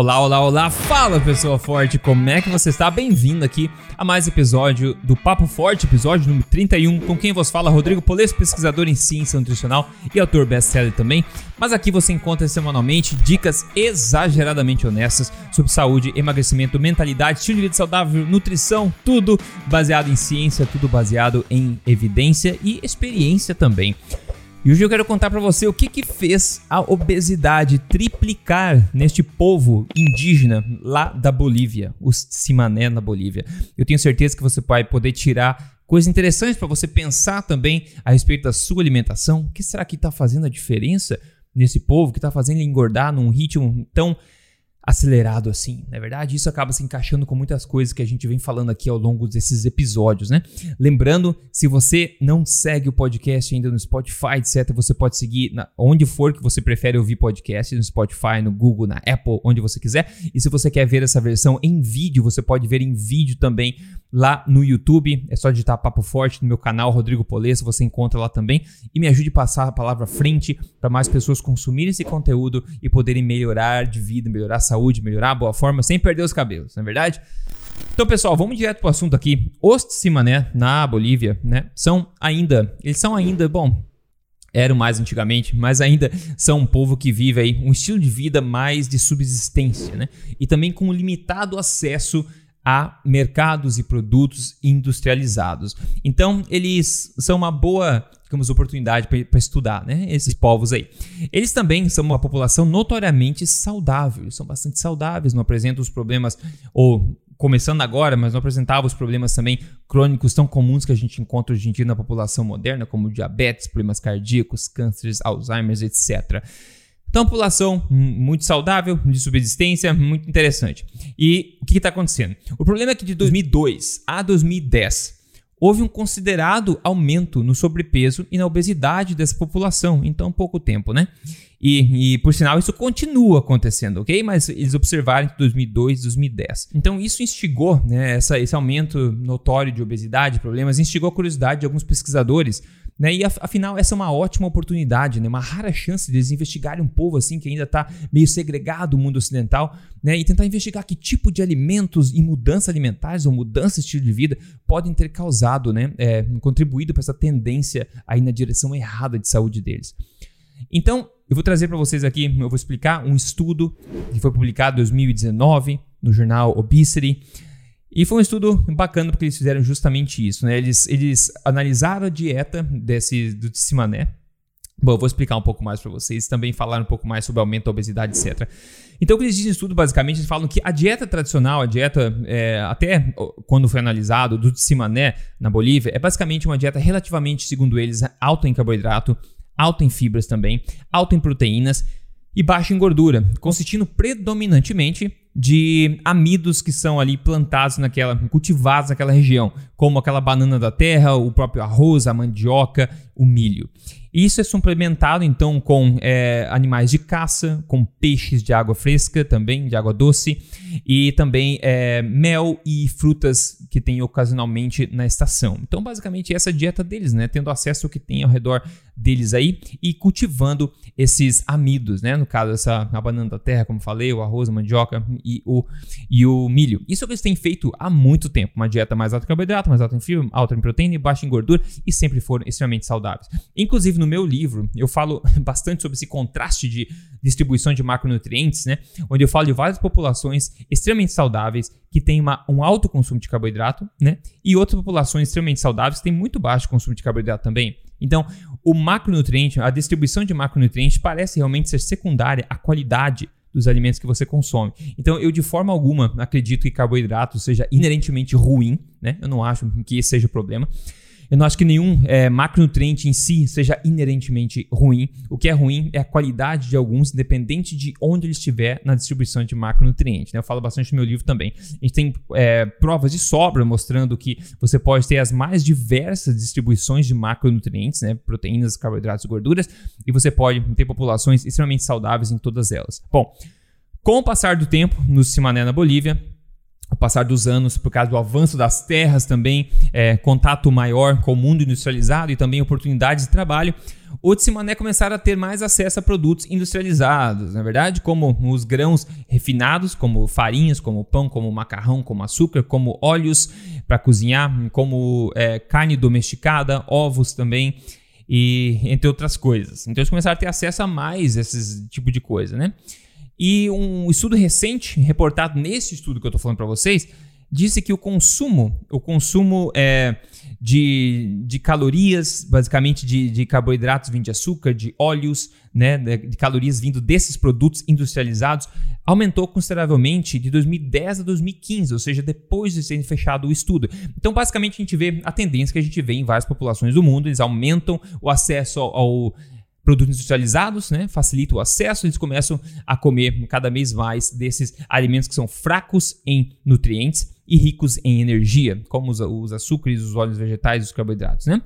Olá, olá, olá, fala pessoa forte, como é que você está? Bem-vindo aqui a mais episódio do Papo Forte, episódio número 31, com quem vos fala Rodrigo Polesso, pesquisador em ciência nutricional e autor best-seller também. Mas aqui você encontra semanalmente dicas exageradamente honestas sobre saúde, emagrecimento, mentalidade, estilo de vida saudável, nutrição, tudo baseado em ciência, tudo baseado em evidência e experiência também. E hoje eu quero contar para você o que, que fez a obesidade triplicar neste povo indígena lá da Bolívia, os Simané na Bolívia. Eu tenho certeza que você vai poder tirar coisas interessantes para você pensar também a respeito da sua alimentação. O que será que está fazendo a diferença nesse povo que está fazendo ele engordar num ritmo tão acelerado assim. Na verdade, isso acaba se encaixando com muitas coisas que a gente vem falando aqui ao longo desses episódios, né? Lembrando, se você não segue o podcast ainda no Spotify, etc., você pode seguir na, onde for que você prefere ouvir podcast, no Spotify, no Google, na Apple, onde você quiser. E se você quer ver essa versão em vídeo, você pode ver em vídeo também lá no YouTube. É só digitar Papo Forte no meu canal Rodrigo Polesso, você encontra lá também. E me ajude a passar a palavra frente para mais pessoas consumirem esse conteúdo e poderem melhorar de vida, melhorar a saúde, melhorar a boa forma, sem perder os cabelos, não é verdade? Então, pessoal, vamos direto para o assunto aqui. Os Simané, na Bolívia, né, são ainda, eles são ainda, bom, eram mais antigamente, mas ainda são um povo que vive aí um estilo de vida mais de subsistência, né? E também com limitado acesso a mercados e produtos industrializados. Então, eles são uma boa digamos, oportunidade para estudar, né? Esses povos aí. Eles também são uma população notoriamente saudável, são bastante saudáveis, não apresentam os problemas, ou começando agora, mas não apresentavam os problemas também crônicos tão comuns que a gente encontra hoje em dia na população moderna, como diabetes, problemas cardíacos, cânceres, Alzheimer, etc. Então, população muito saudável, de subsistência, muito interessante. E o que está acontecendo? O problema é que de 2002 a 2010 houve um considerado aumento no sobrepeso e na obesidade dessa população em tão pouco tempo, né? E, e, por sinal, isso continua acontecendo, ok? Mas eles observaram entre 2002 e 2010. Então, isso instigou, né, essa, esse aumento notório de obesidade, problemas, instigou a curiosidade de alguns pesquisadores né? E afinal, essa é uma ótima oportunidade, né? uma rara chance de eles investigarem um povo assim que ainda está meio segregado do mundo ocidental né? e tentar investigar que tipo de alimentos e mudanças alimentares ou mudanças de estilo de vida podem ter causado, né? É, contribuído para essa tendência aí na direção errada de saúde deles. Então, eu vou trazer para vocês aqui, eu vou explicar um estudo que foi publicado em 2019 no jornal Obesity. E foi um estudo bacana porque eles fizeram justamente isso, né? Eles, eles analisaram a dieta desse do Simané. Bom, eu vou explicar um pouco mais para vocês, também falaram um pouco mais sobre aumento da obesidade, etc. Então, o que eles dizem estudo, basicamente, eles falam que a dieta tradicional, a dieta, é, até quando foi analisado, do Simané na Bolívia, é basicamente uma dieta relativamente, segundo eles, alta em carboidrato, alta em fibras também, alta em proteínas e baixa em gordura, consistindo predominantemente de amidos que são ali plantados naquela, cultivados naquela região, como aquela banana da terra, o próprio arroz, a mandioca, o milho. Isso é suplementado então com é, animais de caça, com peixes de água fresca também, de água doce, e também é, mel e frutas que tem ocasionalmente na estação. Então, basicamente, essa é a dieta deles, né? Tendo acesso ao que tem ao redor deles aí e cultivando esses amidos, né? No caso, essa, a banana da terra, como falei, o arroz, a mandioca e o, e o milho. Isso é que eles têm feito há muito tempo. Uma dieta mais alta em carboidrato, mais alta em fibra, alta em proteína e baixa em gordura e sempre foram extremamente saudáveis. Inclusive, no meu livro, eu falo bastante sobre esse contraste de distribuição de macronutrientes, né? Onde eu falo de várias populações extremamente saudáveis que têm uma, um alto consumo de carboidrato, né? E outras populações extremamente saudáveis que têm muito baixo consumo de carboidrato também. Então, o macronutriente, a distribuição de macronutrientes parece realmente ser secundária à qualidade dos alimentos que você consome. Então, eu de forma alguma acredito que carboidrato seja inerentemente ruim, né? Eu não acho que esse seja o problema. Eu não acho que nenhum é, macronutriente em si seja inerentemente ruim. O que é ruim é a qualidade de alguns, independente de onde ele estiver na distribuição de macronutrientes. Né? Eu falo bastante no meu livro também. A gente tem é, provas de sobra mostrando que você pode ter as mais diversas distribuições de macronutrientes, né? proteínas, carboidratos e gorduras, e você pode ter populações extremamente saudáveis em todas elas. Bom, com o passar do tempo, no Simané na Bolívia, passar dos anos, por causa do avanço das terras também, é, contato maior com o mundo industrializado e também oportunidades de trabalho, o Tsimané começaram a ter mais acesso a produtos industrializados, na é verdade, como os grãos refinados, como farinhas, como pão, como macarrão, como açúcar, como óleos para cozinhar, como é, carne domesticada, ovos também, e entre outras coisas. Então eles começaram a ter acesso a mais esse tipo de coisa, né? E um estudo recente, reportado nesse estudo que eu estou falando para vocês, disse que o consumo, o consumo é, de, de calorias, basicamente de, de carboidratos vindo de açúcar, de óleos, né, de calorias vindo desses produtos industrializados, aumentou consideravelmente de 2010 a 2015, ou seja, depois de ser fechado o estudo. Então, basicamente, a gente vê a tendência que a gente vê em várias populações do mundo, eles aumentam o acesso ao, ao produtos industrializados, né? Facilita o acesso, eles começam a comer cada vez mais desses alimentos que são fracos em nutrientes e ricos em energia, como os, os açúcares, os óleos vegetais os carboidratos, né?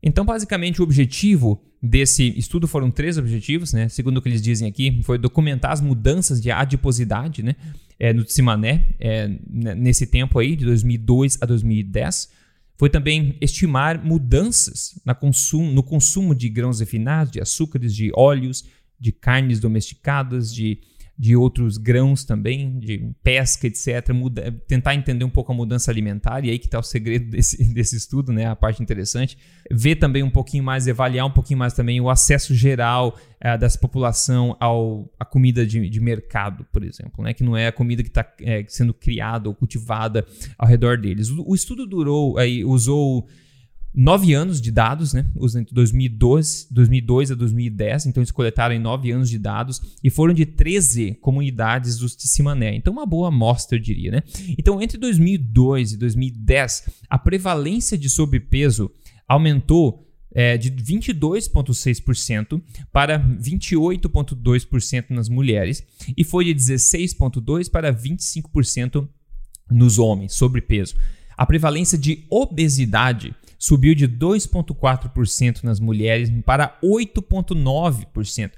Então, basicamente, o objetivo desse estudo foram três objetivos, né? Segundo o que eles dizem aqui, foi documentar as mudanças de adiposidade, né? É, no Tsimané, é, nesse tempo aí, de 2002 a 2010 foi também estimar mudanças no consumo de grãos refinados, de açúcares, de óleos, de carnes domesticadas, de de outros grãos também, de pesca, etc. Muda, tentar entender um pouco a mudança alimentar, e aí que está o segredo desse, desse estudo, né? a parte interessante. Ver também um pouquinho mais, avaliar um pouquinho mais também o acesso geral é, dessa população ao, à comida de, de mercado, por exemplo, né? que não é a comida que está é, sendo criada ou cultivada ao redor deles. O, o estudo durou, aí, usou nove anos de dados, né? Entre 2012, 2002 a 2010, então eles coletaram nove anos de dados e foram de 13 comunidades do Ticimané. Então, uma boa amostra, eu diria, né? Então, entre 2002 e 2010, a prevalência de sobrepeso aumentou é, de 22,6% para 28,2% nas mulheres e foi de 16,2% para 25% nos homens, sobrepeso. A prevalência de obesidade subiu de 2,4% nas mulheres para 8,9%.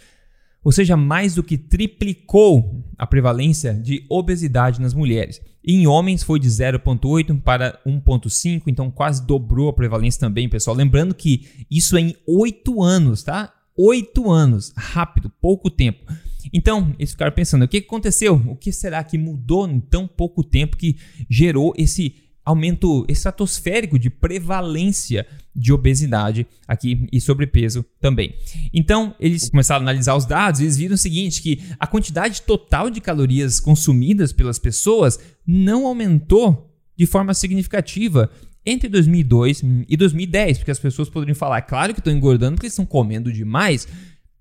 Ou seja, mais do que triplicou a prevalência de obesidade nas mulheres. Em homens foi de 0,8 para 1,5, então quase dobrou a prevalência também, pessoal. Lembrando que isso é em 8 anos, tá? 8 anos, rápido, pouco tempo. Então, eles ficaram pensando: o que aconteceu? O que será que mudou em tão pouco tempo que gerou esse aumento estratosférico de prevalência de obesidade aqui e sobrepeso também. Então, eles começaram a analisar os dados e eles viram o seguinte, que a quantidade total de calorias consumidas pelas pessoas não aumentou de forma significativa entre 2002 e 2010, porque as pessoas poderiam falar, é claro que estão engordando porque estão comendo demais.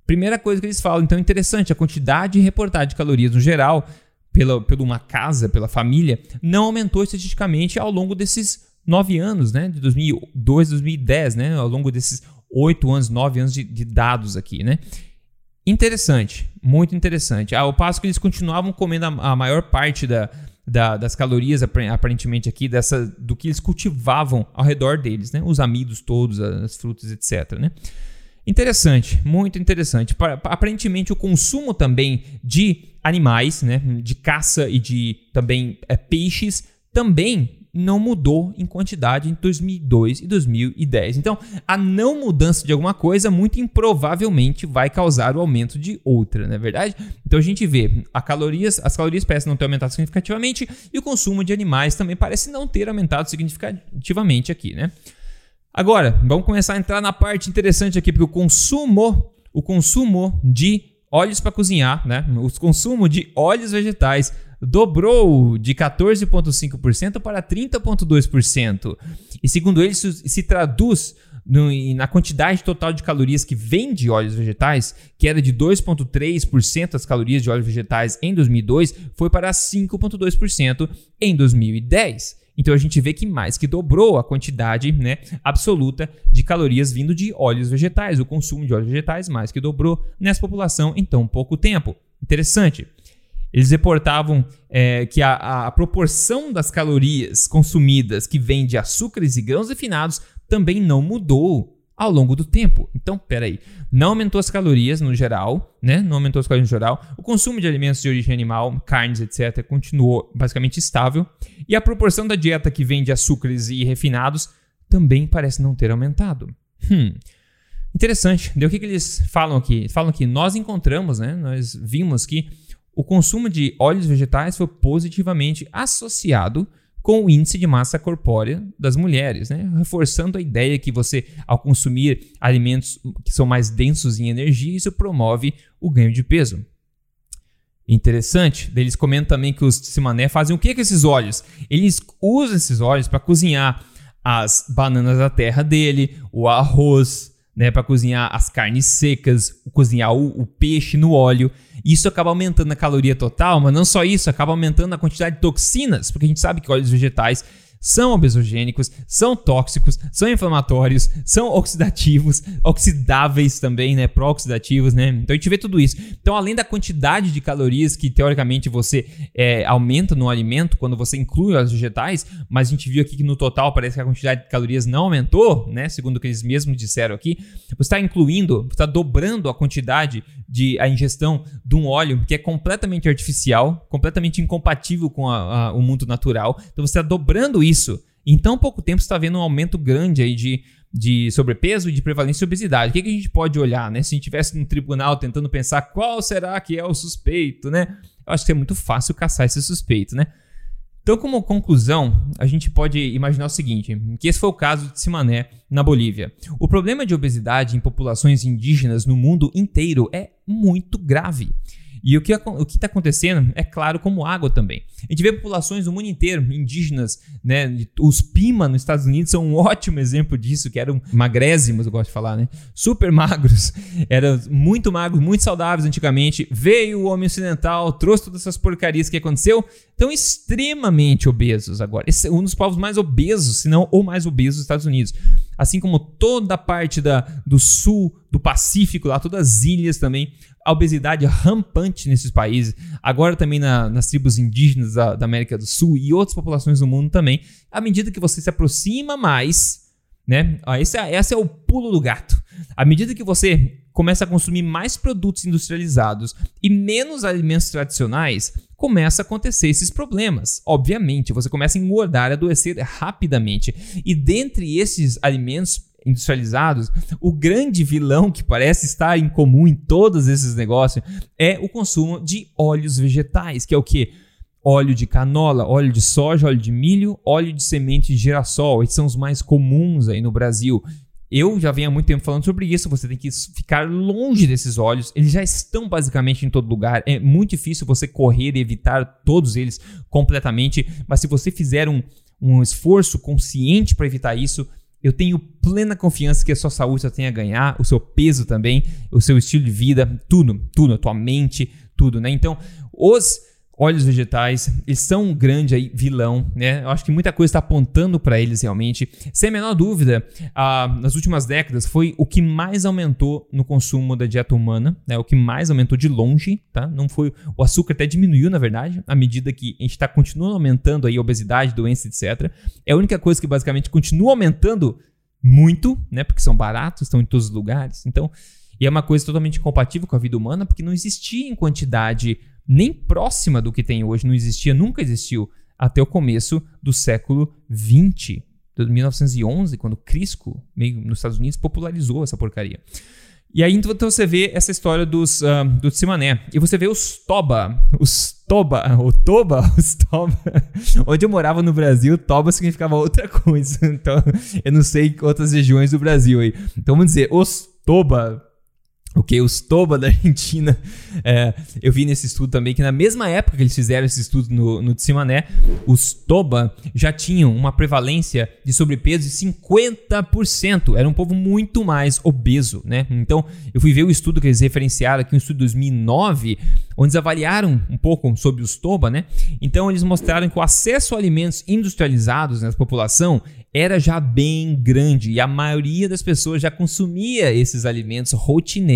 Primeira coisa que eles falam, então interessante, a quantidade reportada de calorias no geral pela, pela uma casa, pela família, não aumentou estatisticamente ao longo desses nove anos, né? De 2002 a 2010, né? Ao longo desses oito anos, nove anos de, de, dados aqui, né? Interessante, muito interessante. Ao passo que eles continuavam comendo a, a maior parte da, da, das calorias, aparentemente aqui, dessa, do que eles cultivavam ao redor deles, né? Os amidos todos, as frutas, etc, né? Interessante, muito interessante. Aparentemente, o consumo também de animais, né, de caça e de também é, peixes, também não mudou em quantidade em 2002 e 2010. Então, a não mudança de alguma coisa muito improvavelmente vai causar o aumento de outra, não é verdade? Então a gente vê a calorias, as calorias parecem não ter aumentado significativamente e o consumo de animais também parece não ter aumentado significativamente aqui, né? Agora, vamos começar a entrar na parte interessante aqui, porque o consumo, o consumo de óleos para cozinhar, né? O consumo de óleos vegetais dobrou de 14,5% para 30,2%. E segundo eles, isso se traduz no, na quantidade total de calorias que vem de óleos vegetais, que era de 2,3% das calorias de óleos vegetais em 2002, foi para 5,2% em 2010. Então a gente vê que mais que dobrou a quantidade né, absoluta de calorias vindo de óleos vegetais. O consumo de óleos vegetais mais que dobrou nessa população em tão pouco tempo. Interessante. Eles reportavam é, que a, a, proporção das calorias consumidas que vem de açúcares e grãos refinados também não mudou ao longo do tempo. Então, peraí, não aumentou as calorias no geral, né? Não aumentou as calorias no geral. O consumo de alimentos de origem animal, carnes, etc., continuou basicamente estável. E a proporção da dieta que vem de açúcares e refinados também parece não ter aumentado. Hum. Interessante. O que, que eles falam aqui? Falam que nós encontramos, né? Nós vimos que o consumo de óleos vegetais foi positivamente associado com o índice de massa corpórea das mulheres, né? reforçando a ideia que você, ao consumir alimentos que são mais densos em energia, isso promove o ganho de peso. Interessante, eles comentam também que os Simané fazem o que com esses óleos? Eles usam esses óleos para cozinhar as bananas da terra dele, o arroz, né, para cozinhar as carnes secas, cozinhar o, o, peixe no óleo. Isso acaba aumentando a caloria total, mas não só isso, acaba aumentando a quantidade de toxinas, porque a gente sabe que óleos vegetais são obesogênicos, são tóxicos, são inflamatórios, são oxidativos, oxidáveis também, né? Pró-oxidativos, né? Então a gente vê tudo isso. Então, além da quantidade de calorias que teoricamente você é, aumenta no alimento quando você inclui os vegetais, mas a gente viu aqui que no total parece que a quantidade de calorias não aumentou, né? Segundo o que eles mesmos disseram aqui, você está incluindo, está dobrando a quantidade de a ingestão de um óleo que é completamente artificial, completamente incompatível com a, a, o mundo natural. Então você está dobrando isso isso, em tão pouco tempo está vendo um aumento grande aí de, de sobrepeso e de prevalência de obesidade. O que, que a gente pode olhar, né? Se a gente estivesse no tribunal tentando pensar qual será que é o suspeito, né? Eu acho que é muito fácil caçar esse suspeito, né? Então, como conclusão, a gente pode imaginar o seguinte: que esse foi o caso de Simané na Bolívia. O problema de obesidade em populações indígenas no mundo inteiro é muito grave. E o que o está acontecendo é claro como água também. A gente vê populações do mundo inteiro, indígenas, né? Os Pima nos Estados Unidos são um ótimo exemplo disso, que eram magrésimos, eu gosto de falar, né? Super magros, eram muito magros, muito saudáveis antigamente. Veio o homem ocidental, trouxe todas essas porcarias que aconteceu, estão extremamente obesos agora. Esse é um dos povos mais obesos, se não o mais obeso dos Estados Unidos assim como toda a parte da, do sul, do Pacífico, lá, todas as ilhas também, a obesidade rampante nesses países, agora também na, nas tribos indígenas da, da, América do Sul e outras populações do mundo também, à medida que você se aproxima mais, né? esse, é, esse é o pulo do gato. À medida que você começa a consumir mais produtos industrializados e menos alimentos tradicionais, começa a acontecer esses problemas. Obviamente, você começa a engordar e adoecer rapidamente. E dentre esses alimentos industrializados, o grande vilão que parece estar em comum em todos esses negócios é o consumo de óleos vegetais, que é o que? Óleo de canola, óleo de soja, óleo de milho, óleo de semente de girassol. Esses são os mais comuns aí no Brasil. Eu já venho há muito tempo falando sobre isso. Você tem que ficar longe desses olhos. Eles já estão basicamente em todo lugar. É muito difícil você correr e evitar todos eles completamente. Mas se você fizer um, um esforço consciente para evitar isso, eu tenho plena confiança que a sua saúde só tem a ganhar, o seu peso também, o seu estilo de vida, tudo, tudo, a tua mente, tudo, né? Então, os óleos vegetais, eles são um grande aí, vilão, né? Eu acho que muita coisa está apontando para eles realmente. Sem a menor dúvida, ah, nas últimas décadas foi o que mais aumentou no consumo da dieta humana, né? O que mais aumentou de longe, tá? Não foi o açúcar até diminuiu na verdade, à medida que a gente está continuando aumentando aí obesidade, doença, etc. É a única coisa que basicamente continua aumentando muito, né? Porque são baratos, estão em todos os lugares. Então, e é uma coisa totalmente incompatível com a vida humana, porque não existia em quantidade nem próxima do que tem hoje, não existia, nunca existiu até o começo do século 20, de 1911, quando Crisco, meio nos Estados Unidos, popularizou essa porcaria. E aí então você vê essa história dos, uh, do Tsimané. E você vê os Toba. Os Toba. O Toba? Os Toba. Onde eu morava no Brasil, Toba significava outra coisa. Então, eu não sei outras regiões do Brasil aí. Então vamos dizer, os Toba Ok, os Toba da Argentina, é, eu vi nesse estudo também que na mesma época que eles fizeram esse estudo no, no Tsimané, os Toba já tinham uma prevalência de sobrepeso de 50%. Era um povo muito mais obeso, né? Então, eu fui ver o estudo que eles referenciaram aqui, um estudo de 2009, onde eles avaliaram um pouco sobre os Toba, né? Então, eles mostraram que o acesso a alimentos industrializados nessa população era já bem grande e a maioria das pessoas já consumia esses alimentos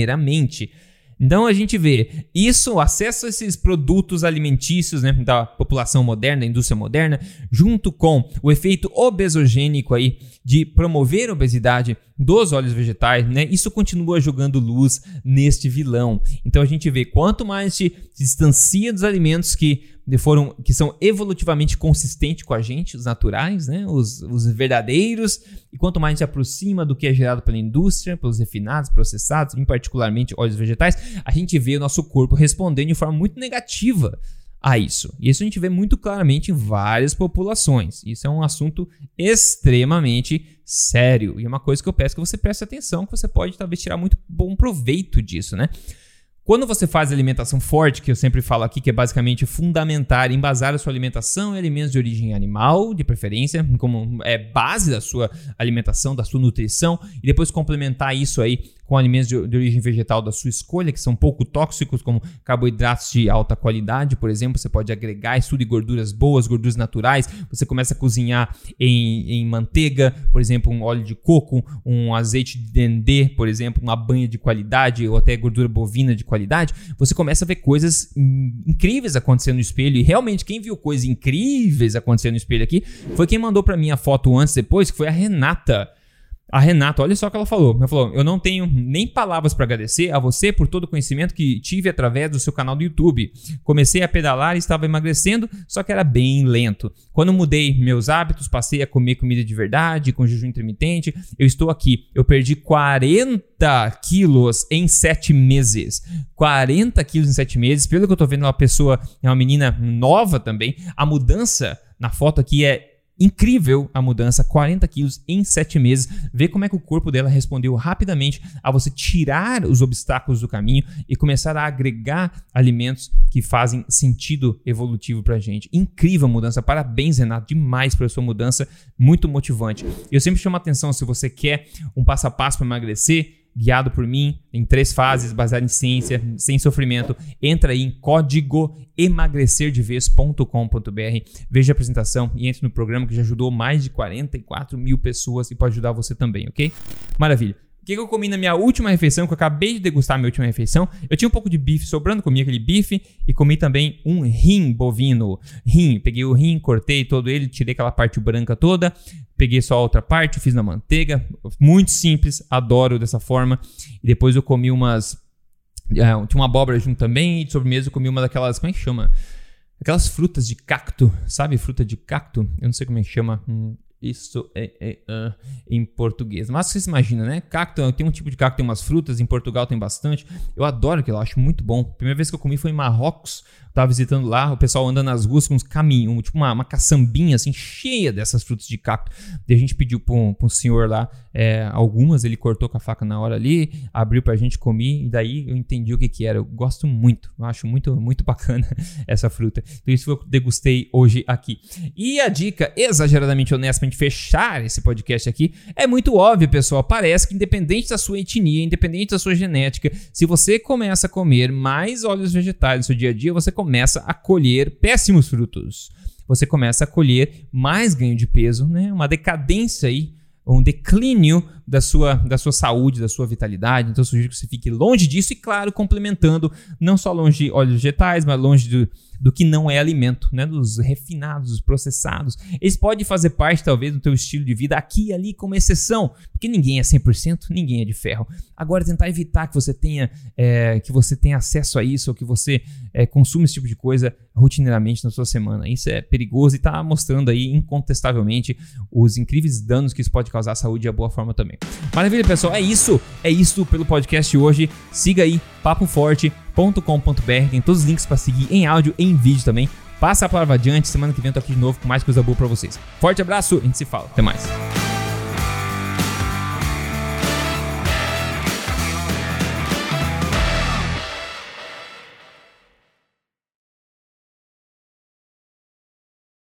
rotineiramente. Então a gente vê isso, acesso a esses produtos alimentícios né, da, população moderna, a indústria moderna, junto com o efeito obesogênico aí de promover a obesidade dos óleos vegetais, né? Isso continua jogando luz neste vilão. Então a gente vê quanto mais se distancia dos alimentos que foram que são evolutivamente consistentes com a gente, os naturais, né? Os, os verdadeiros, e quanto mais se aproxima do que é gerado pela indústria, pelos refinados, processados, em particularmente óleos vegetais, a gente vê o nosso corpo respondendo de forma muito negativa a isso. E isso a gente vê muito claramente em várias populações. Isso é um assunto extremamente sério e é uma coisa que eu peço que você preste atenção, que você pode talvez tirar muito bom proveito disso, né? Quando você faz alimentação forte, que eu sempre falo aqui, que é basicamente fundamentar, embasar a sua alimentação em alimentos de origem animal, de preferência, como é base da sua alimentação, da sua nutrição, e depois complementar isso aí com alimentos de, de, origem vegetal da sua escolha, que são pouco tóxicos, como carboidratos de alta qualidade, por exemplo. Você pode agregar isso de gorduras boas, gorduras naturais. Você começa a cozinhar em, em manteiga, por exemplo, um óleo de coco, um azeite de dendê, por exemplo, uma banha de qualidade, ou até gordura bovina de qualidade. Você começa a ver coisas incríveis acontecendo no espelho. E realmente, quem viu coisas incríveis acontecendo no espelho aqui foi quem mandou para mim a foto antes depois, que foi a Renata. A Renata, olha só o que ela falou. Ela falou: Eu não tenho nem palavras para agradecer a você por todo o conhecimento que tive através do seu canal do YouTube. Comecei a pedalar e estava emagrecendo, só que era bem lento. Quando mudei meus hábitos, passei a comer comida de verdade, com jejum intermitente, eu estou aqui. Eu perdi 40 quilos em 7 meses. 40 quilos em 7 meses. Pelo que eu estou vendo, uma pessoa, é uma menina nova também. A mudança na foto aqui é incrível a mudança, 40 quilos em 7 meses. Ver como é que o corpo dela respondeu rapidamente a você tirar os obstáculos do caminho e começar a agregar alimentos que fazem sentido evolutivo pra gente. Incrível a mudança, parabéns Renato, demais pela sua mudança, muito motivante. Eu sempre chamo a atenção se você quer um passo a passo para emagrecer, guiado por mim, em três fases, baseado em ciência, sem sofrimento. Entra aí em código emagrecerdeves.com.br, veja a apresentação e entre no programa que já ajudou mais de 44 mil pessoas e pode ajudar você também, ok? Maravilha. O que, eu comi na minha última refeição, que eu acabei de degustar minha última refeição? Eu tinha um pouco de bife sobrando, comi aquele bife e comi também um rim bovino. Rim, peguei o rim, cortei todo ele, tirei aquela parte branca toda, peguei só a outra parte, fiz na manteiga. Muito simples, adoro dessa forma. E depois eu comi umas. É, tinha uma abóbora junto também, e de sobremesa eu comi uma daquelas. Como é que chama? Aquelas frutas de cacto, sabe? Fruta de cacto? Eu não sei como é que chama. Isso é, é uh, em português. Mas você se imagina, né? Cacto, tem um tipo de cacto, tem umas frutas, em Portugal tem bastante. Eu adoro aquilo, eu acho muito bom. Primeira vez que eu comi foi em Marrocos, tava visitando lá, o pessoal anda nas ruas com uns caminhos, tipo uma, uma caçambinha assim, cheia dessas frutas de cacto. E a gente pediu para um, um, senhor lá é, algumas, ele cortou com a faca na hora ali, abriu pra gente comer, e daí eu entendi o que que era. Eu gosto muito, eu acho muito, muito bacana essa fruta. Então isso eu degustei hoje aqui. E a dica exageradamente honesta pra gente fechar esse podcast aqui é muito óbvio, pessoal. Parece que independente da sua etnia, independente da sua genética, se você começa a comer mais óleos vegetais no seu dia a dia, você começa começa a colher péssimos frutos. Você começa a colher mais ganho de peso, né? uma decadência aí, um declínio da sua, da sua saúde, da sua vitalidade. Então, eu sugiro que você fique longe disso e, claro, complementando, não só longe de óleos vegetais, mas longe do, do que não é alimento, né? Dos refinados, dos processados. Eles podem fazer parte, talvez, do teu estilo de vida aqui e ali como exceção, porque ninguém é 100%, ninguém é de ferro. Agora, tentar evitar que você tenha, é, que você tenha acesso a isso ou que você é, consuma esse tipo de coisa rotineiramente na sua semana. Isso é perigoso e está mostrando aí, incontestavelmente, os incríveis danos que isso pode causar à saúde e à boa forma também. Maravilha, pessoal. É isso. É isso pelo podcast hoje. Siga aí, Papo Forte com.br Tem todos os links para seguir em áudio e em vídeo também. Passa a palavra adiante. Semana que vem eu tô aqui de novo com mais coisa boa para vocês. Forte abraço, a gente se fala. Até mais.